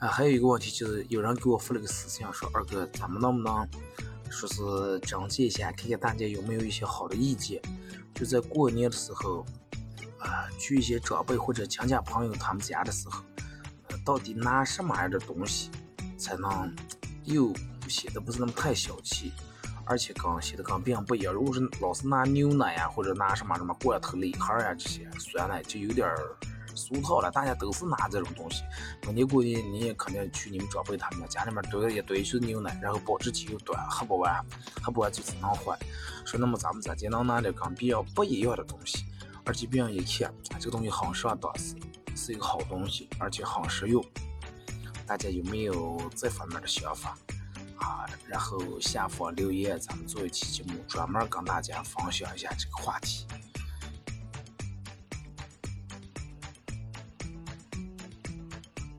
啊，还有一个问题就是，有人给我发了个私信，说二哥，咱们能不能说是征集一下，看看大家有没有一些好的意见？就在过年的时候，啊，去一些长辈或者亲戚朋友他们家的时候，到底拿什么样的东西才能又显得不是那么太小气，而且跟显得跟别人不一样？如果是老是拿牛奶呀，或者拿什么什么罐头、礼盒呀这些酸奶，就有点儿。俗套了，大家都是拿这种东西。那你估计你也肯定去你们长辈他们家，家里面都有一堆是牛奶，然后保质期又短，喝不完，喝不完就只能换。说那么咱们咋就能拿点跟别人不一样的东西，而且别人一看这个东西很上档次，是一个好东西，而且很实用。大家有没有这方面的想法啊？然后下方留言，咱们做一期节目，专门跟大家分享一下这个话题。